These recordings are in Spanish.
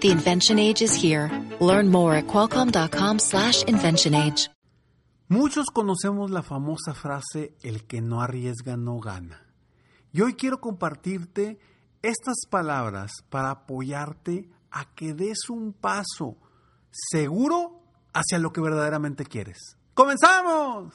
The invention age is here. Learn more at qualcomm.com slash invention age. Muchos conocemos la famosa frase, el que no arriesga no gana. Y hoy quiero compartirte estas palabras para apoyarte a que des un paso seguro hacia lo que verdaderamente quieres. ¡Comenzamos!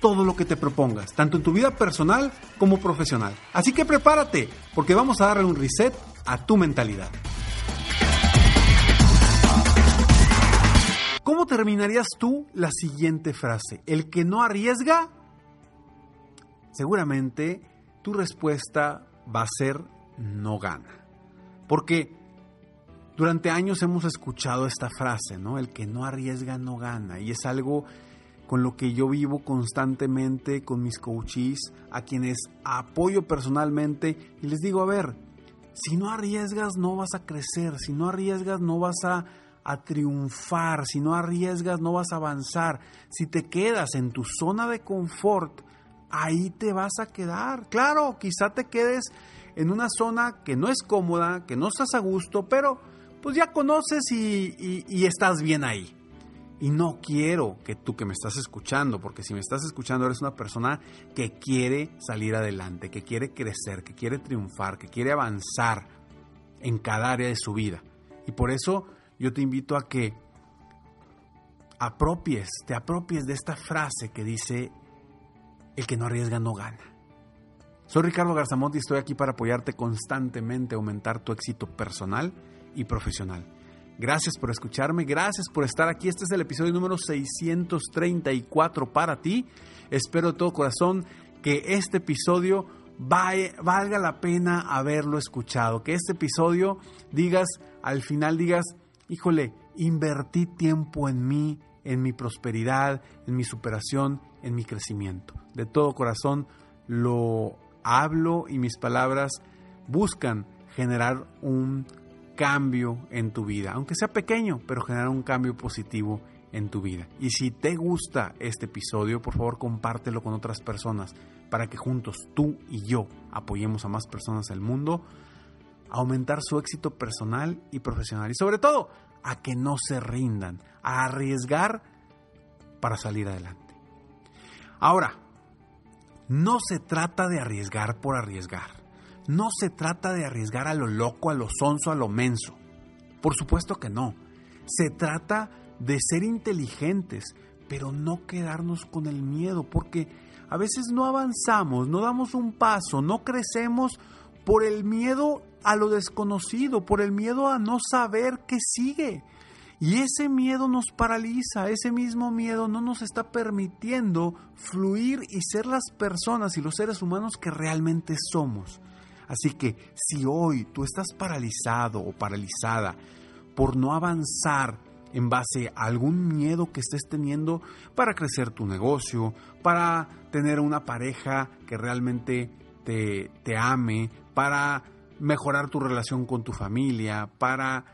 todo lo que te propongas, tanto en tu vida personal como profesional. Así que prepárate, porque vamos a darle un reset a tu mentalidad. ¿Cómo terminarías tú la siguiente frase? El que no arriesga seguramente tu respuesta va a ser no gana. Porque durante años hemos escuchado esta frase, ¿no? El que no arriesga no gana. Y es algo con lo que yo vivo constantemente con mis coaches, a quienes apoyo personalmente y les digo, a ver, si no arriesgas no vas a crecer, si no arriesgas no vas a, triunfar, si no arriesgas no vas a avanzar, si te quedas en tu zona de confort, ahí te vas a quedar. Claro, quizá te quedes en una zona que no es cómoda, que no estás a gusto, pero pues ya conoces y, estás bien ahí. Y no quiero que tú que me estás escuchando, porque si me estás escuchando eres una persona que quiere salir adelante, que quiere crecer, que quiere triunfar, que quiere avanzar en cada área de su vida. Y por eso yo te invito a que apropies, te apropies de esta frase que dice, el que no arriesga no gana. Soy Ricardo Garzamont y estoy aquí para apoyarte constantemente a aumentar tu éxito personal y profesional. Gracias por escucharme, gracias por estar aquí. Este es el episodio número 634 para ti. Espero de todo corazón que este episodio valga la pena haberlo escuchado. Que este episodio digas, al final digas, híjole, invertí tiempo en mí, en mi prosperidad, en mi superación, en mi crecimiento. De todo corazón lo hablo y mis palabras buscan generar un cambio en tu vida, aunque sea pequeño, pero generar un cambio positivo en tu vida. Y si te gusta este episodio, por favor compártelo con otras personas para que juntos tú y yo apoyemos a más personas del mundo a aumentar su éxito personal y profesional y sobre todo a que no se rindan, a arriesgar para salir adelante. Ahora, no se trata de arriesgar por arriesgar. No se trata de arriesgar a lo loco, a lo sonso, a lo menso. Por supuesto que no. Se trata de ser inteligentes, pero no quedarnos con el miedo, porque a veces no avanzamos, no damos un paso, no crecemos por el miedo a lo desconocido, por el miedo a no saber qué sigue. Y ese miedo nos paraliza, ese mismo miedo no nos está permitiendo fluir y ser las personas y los seres humanos que realmente somos. Así que si hoy tú estás paralizado o paralizada por no avanzar en base a algún miedo que estés teniendo para crecer tu negocio, para tener una pareja que realmente te, te ame, para mejorar tu relación con tu familia, para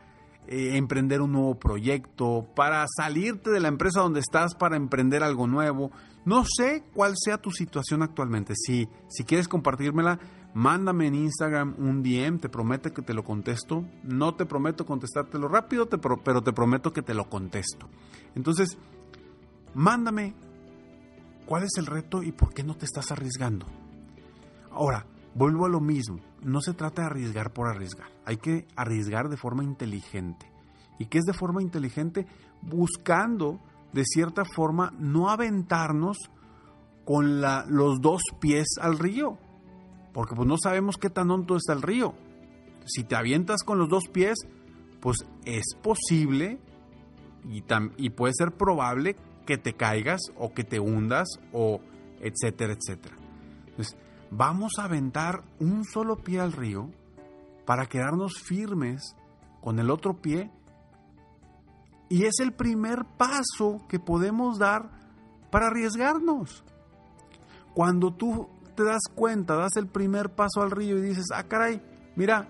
eh, emprender un nuevo proyecto, para salirte de la empresa donde estás para emprender algo nuevo. No sé cuál sea tu situación actualmente. Si, si quieres compartírmela, mándame en Instagram un DM, te prometo que te lo contesto. No te prometo contestártelo rápido, pero te prometo que te lo contesto. Entonces, mándame cuál es el reto y por qué no te estás arriesgando. Ahora, vuelvo a lo mismo. No se trata de arriesgar por arriesgar. Hay que arriesgar de forma inteligente. ¿Y qué es de forma inteligente? Buscando, de cierta forma, no aventarnos con los dos pies al río. Porque pues no sabemos qué tan hondo está el río. Si te avientas con los dos pies, pues es posible y, puede ser probable que te caigas o que te hundas o etcétera, etcétera. Entonces, vamos a aventar un solo pie al río para quedarnos firmes con el otro pie y es el primer paso que podemos dar para arriesgarnos. Cuando tú te das cuenta, das el primer paso al río y dices, ah, caray, mira,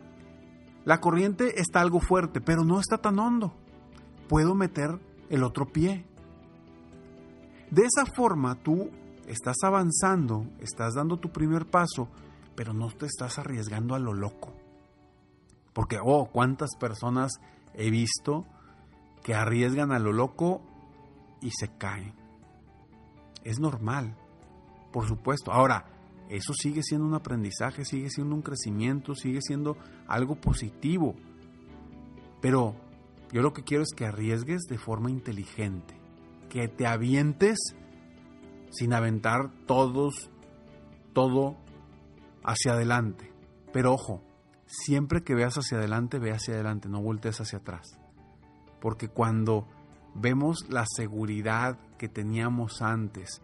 la corriente está algo fuerte, pero no está tan hondo. Puedo meter el otro pie. De esa forma tú estás avanzando, estás dando tu primer paso, pero no te estás arriesgando a lo loco. Porque, oh, cuántas personas he visto que arriesgan a lo loco y se caen. Es normal, por supuesto. Ahora, eso sigue siendo un aprendizaje, sigue siendo un crecimiento, sigue siendo algo positivo. Pero yo lo que quiero es que arriesgues de forma inteligente, que te avientes sin aventar todos, todo hacia adelante. Pero ojo, siempre que veas hacia adelante, ve hacia adelante, no voltees hacia atrás. Porque cuando vemos la seguridad que teníamos antes,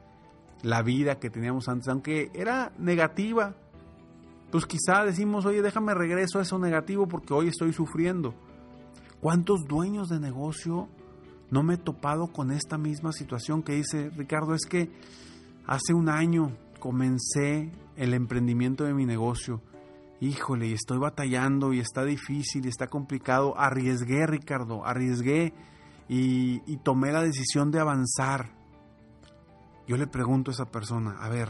la vida que teníamos antes, aunque era negativa, pues quizá decimos, oye, déjame regreso a eso negativo porque hoy estoy sufriendo. ¿Cuántos dueños de negocio no me he topado con esta misma situación que dice, Ricardo, es que hace un año comencé el emprendimiento de mi negocio híjole, y estoy batallando y está difícil y está complicado, arriesgué, Ricardo, arriesgué y, y tomé la decisión de avanzar. Yo le pregunto a esa persona, a ver,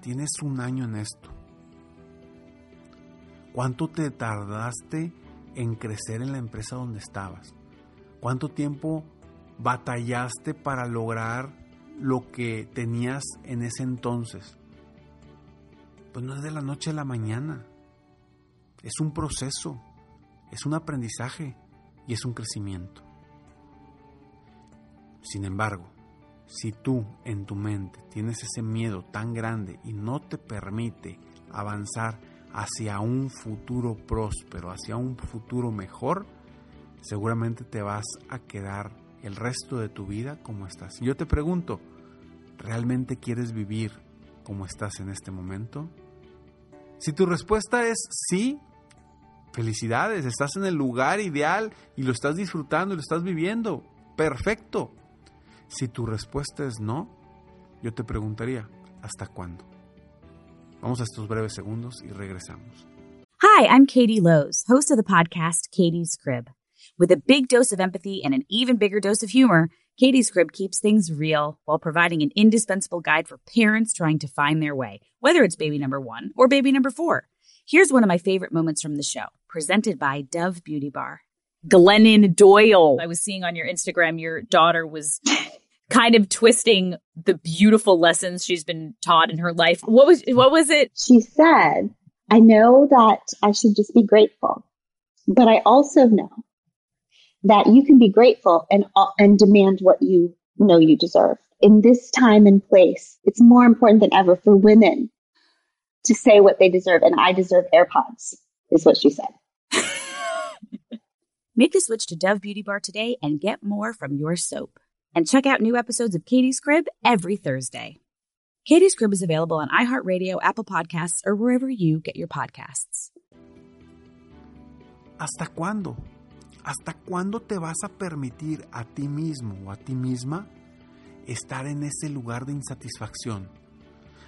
tienes un año en esto. ¿Cuánto te tardaste en crecer en la empresa donde estabas? ¿Cuánto tiempo batallaste para lograr lo que tenías en ese entonces? Pues no es de la noche a la mañana. Es un proceso, es un aprendizaje y es un crecimiento. Sin embargo, si tú en tu mente tienes ese miedo tan grande y no te permite avanzar hacia un futuro próspero, hacia un futuro mejor, seguramente te vas a quedar el resto de tu vida como estás. Yo te pregunto, ¿realmente quieres vivir como estás en este momento? Si tu respuesta es sí, Felicidades, estás en el lugar ideal y lo estás disfrutando y lo estás viviendo. Perfecto. Si tu respuesta es no, yo te preguntaría, ¿hasta cuándo? Vamos a estos breves segundos y regresamos. Hi, I'm Katie Lowe's, host of the podcast Katie's Crib. With a big dose of empathy and an even bigger dose of humor, Katie's Crib keeps things real while providing an indispensable guide for parents trying to find their way, whether it's baby number one or baby number four. Here's one of my favorite moments from the show, presented by Dove Beauty Bar. Glennon Doyle. I was seeing on your Instagram, your daughter was kind of twisting the beautiful lessons she's been taught in her life. What was what was it? She said, "I know that I should just be grateful, but I also know that you can be grateful and uh, and demand what you know you deserve." In this time and place, it's more important than ever for women to say what they deserve, and I deserve AirPods, is what she said. Make the switch to Dove Beauty Bar today and get more from your soap. And check out new episodes of Katie's Crib every Thursday. Katie's Crib is available on iHeartRadio, Apple Podcasts, or wherever you get your podcasts. ¿Hasta cuándo? ¿Hasta cuándo te vas a permitir a ti mismo o a ti misma estar en ese lugar de insatisfacción?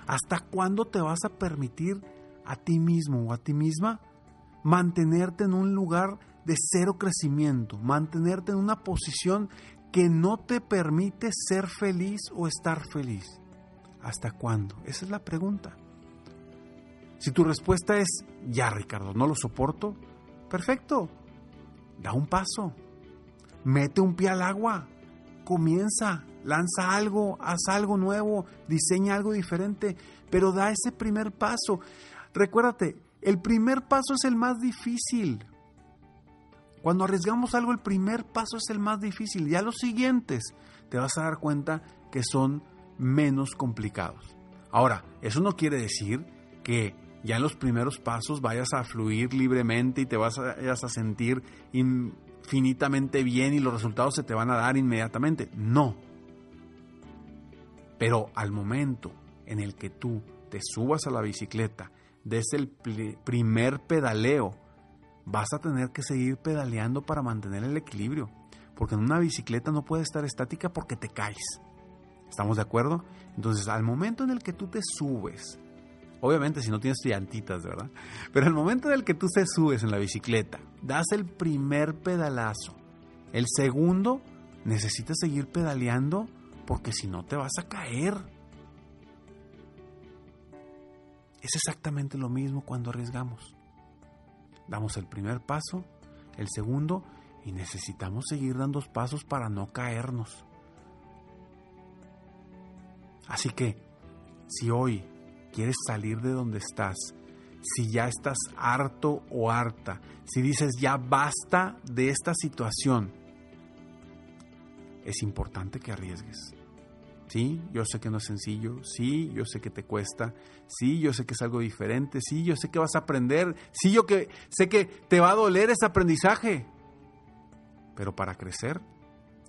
¿Hasta cuándo te vas a permitir a ti mismo o a ti misma mantenerte en un lugar de cero crecimiento, mantenerte en una posición que no te permite ser feliz o estar feliz? ¿Hasta cuándo? Esa es la pregunta. Si tu respuesta es, ya Ricardo, no lo soporto, perfecto, da un paso, mete un pie al agua, comienza, lanza algo, haz algo nuevo, diseña algo diferente, pero da ese primer paso. Recuérdate, el primer paso es el más difícil. Cuando arriesgamos algo, el primer paso es el más difícil. Ya los siguientes te vas a dar cuenta que son menos complicados. Ahora, eso no quiere decir que ya en los primeros pasos vayas a fluir libremente y te vas a, vayas a sentir infinitamente bien y los resultados se te van a dar inmediatamente. No. Pero al momento en el que tú te subas a la bicicleta, des el primer pedaleo, vas a tener que seguir pedaleando para mantener el equilibrio. Porque en una bicicleta no puede estar estática porque te caes. ¿Estamos de acuerdo? Entonces, al momento en el que tú te subes, obviamente si no tienes llantitas, ¿verdad? Pero el momento en el que tú te subes en la bicicleta, das el primer pedalazo. El segundo, necesitas seguir pedaleando porque si no te vas a caer. Es exactamente lo mismo cuando arriesgamos. Damos el primer paso, el segundo, y necesitamos seguir dando pasos para no caernos. Así que, si hoy quieres salir de donde estás, si ya estás harto o harta, si dices ya basta de esta situación, es importante que arriesgues. Sí, yo sé que no es sencillo, sí, yo sé que te cuesta, sí, yo sé que es algo diferente, sí, yo sé que vas a aprender, sí, yo que sé que te va a doler ese aprendizaje. Pero para crecer,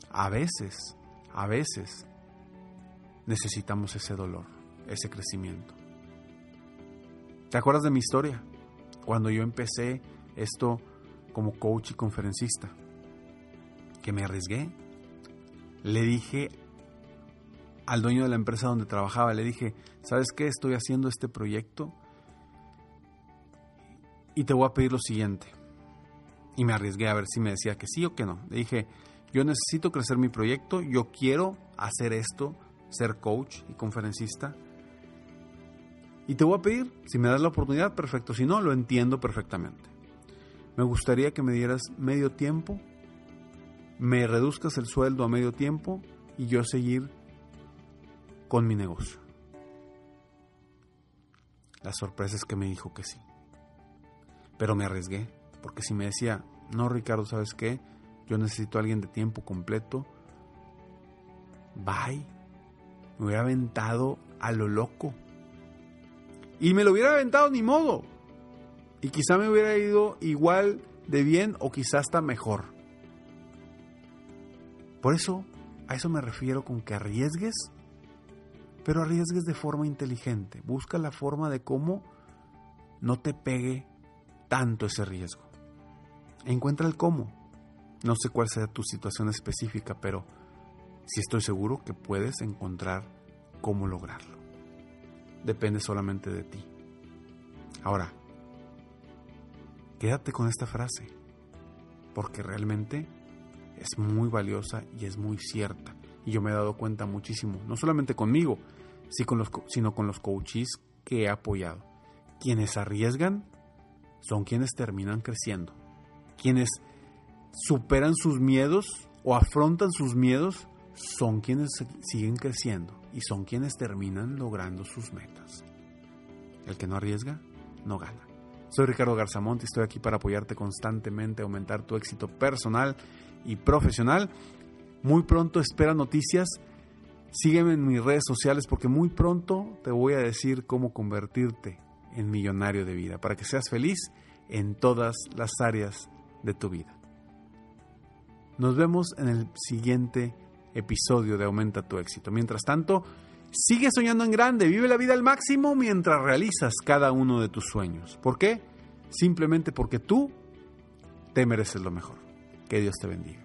a veces, a veces necesitamos ese dolor, ese crecimiento. ¿Te acuerdas de mi historia? Cuando yo empecé esto como coach y conferencista, que me arriesgué, le dije al dueño de la empresa donde trabajaba, le dije, ¿sabes qué? Estoy haciendo este proyecto y te voy a pedir lo siguiente. Y me arriesgué a ver si me decía que sí o que no. Le dije, yo necesito crecer mi proyecto, yo quiero hacer esto, ser coach y conferencista. Y te voy a pedir, si me das la oportunidad, perfecto. Si no, lo entiendo perfectamente. Me gustaría que me dieras medio tiempo, me reduzcas el sueldo a medio tiempo y yo seguir con mi negocio. La sorpresa es que me dijo que sí. Pero me arriesgué, porque si me decía, no Ricardo, ¿sabes qué? Yo necesito a alguien de tiempo completo. Bye. Me hubiera aventado a lo loco. Y me lo hubiera aventado ni modo. Y quizá me hubiera ido igual de bien o quizá hasta mejor. Por eso, a eso me refiero con que arriesgues pero arriesgues de forma inteligente. Busca la forma de cómo no te pegue tanto ese riesgo. Encuentra el cómo. No sé cuál sea tu situación específica, pero sí estoy seguro que puedes encontrar cómo lograrlo. Depende solamente de ti. Ahora, quédate con esta frase, porque realmente es muy valiosa y es muy cierta. Y yo me he dado cuenta muchísimo, no solamente conmigo, sino con los coaches que he apoyado. Quienes arriesgan son quienes terminan creciendo. Quienes superan sus miedos o afrontan sus miedos son quienes siguen creciendo y son quienes terminan logrando sus metas. El que no arriesga, no gana. Soy Ricardo Garzamont y estoy aquí para apoyarte constantemente, aumentar tu éxito personal y profesional. Muy pronto espera noticias Sígueme en mis redes sociales porque muy pronto te voy a decir cómo convertirte en millonario de vida para que seas feliz en todas las áreas de tu vida. Nos vemos en el siguiente episodio de Aumenta tu éxito. Mientras tanto, sigue soñando en grande, vive la vida al máximo mientras realizas cada uno de tus sueños. ¿Por qué? Simplemente porque tú te mereces lo mejor. Que Dios te bendiga.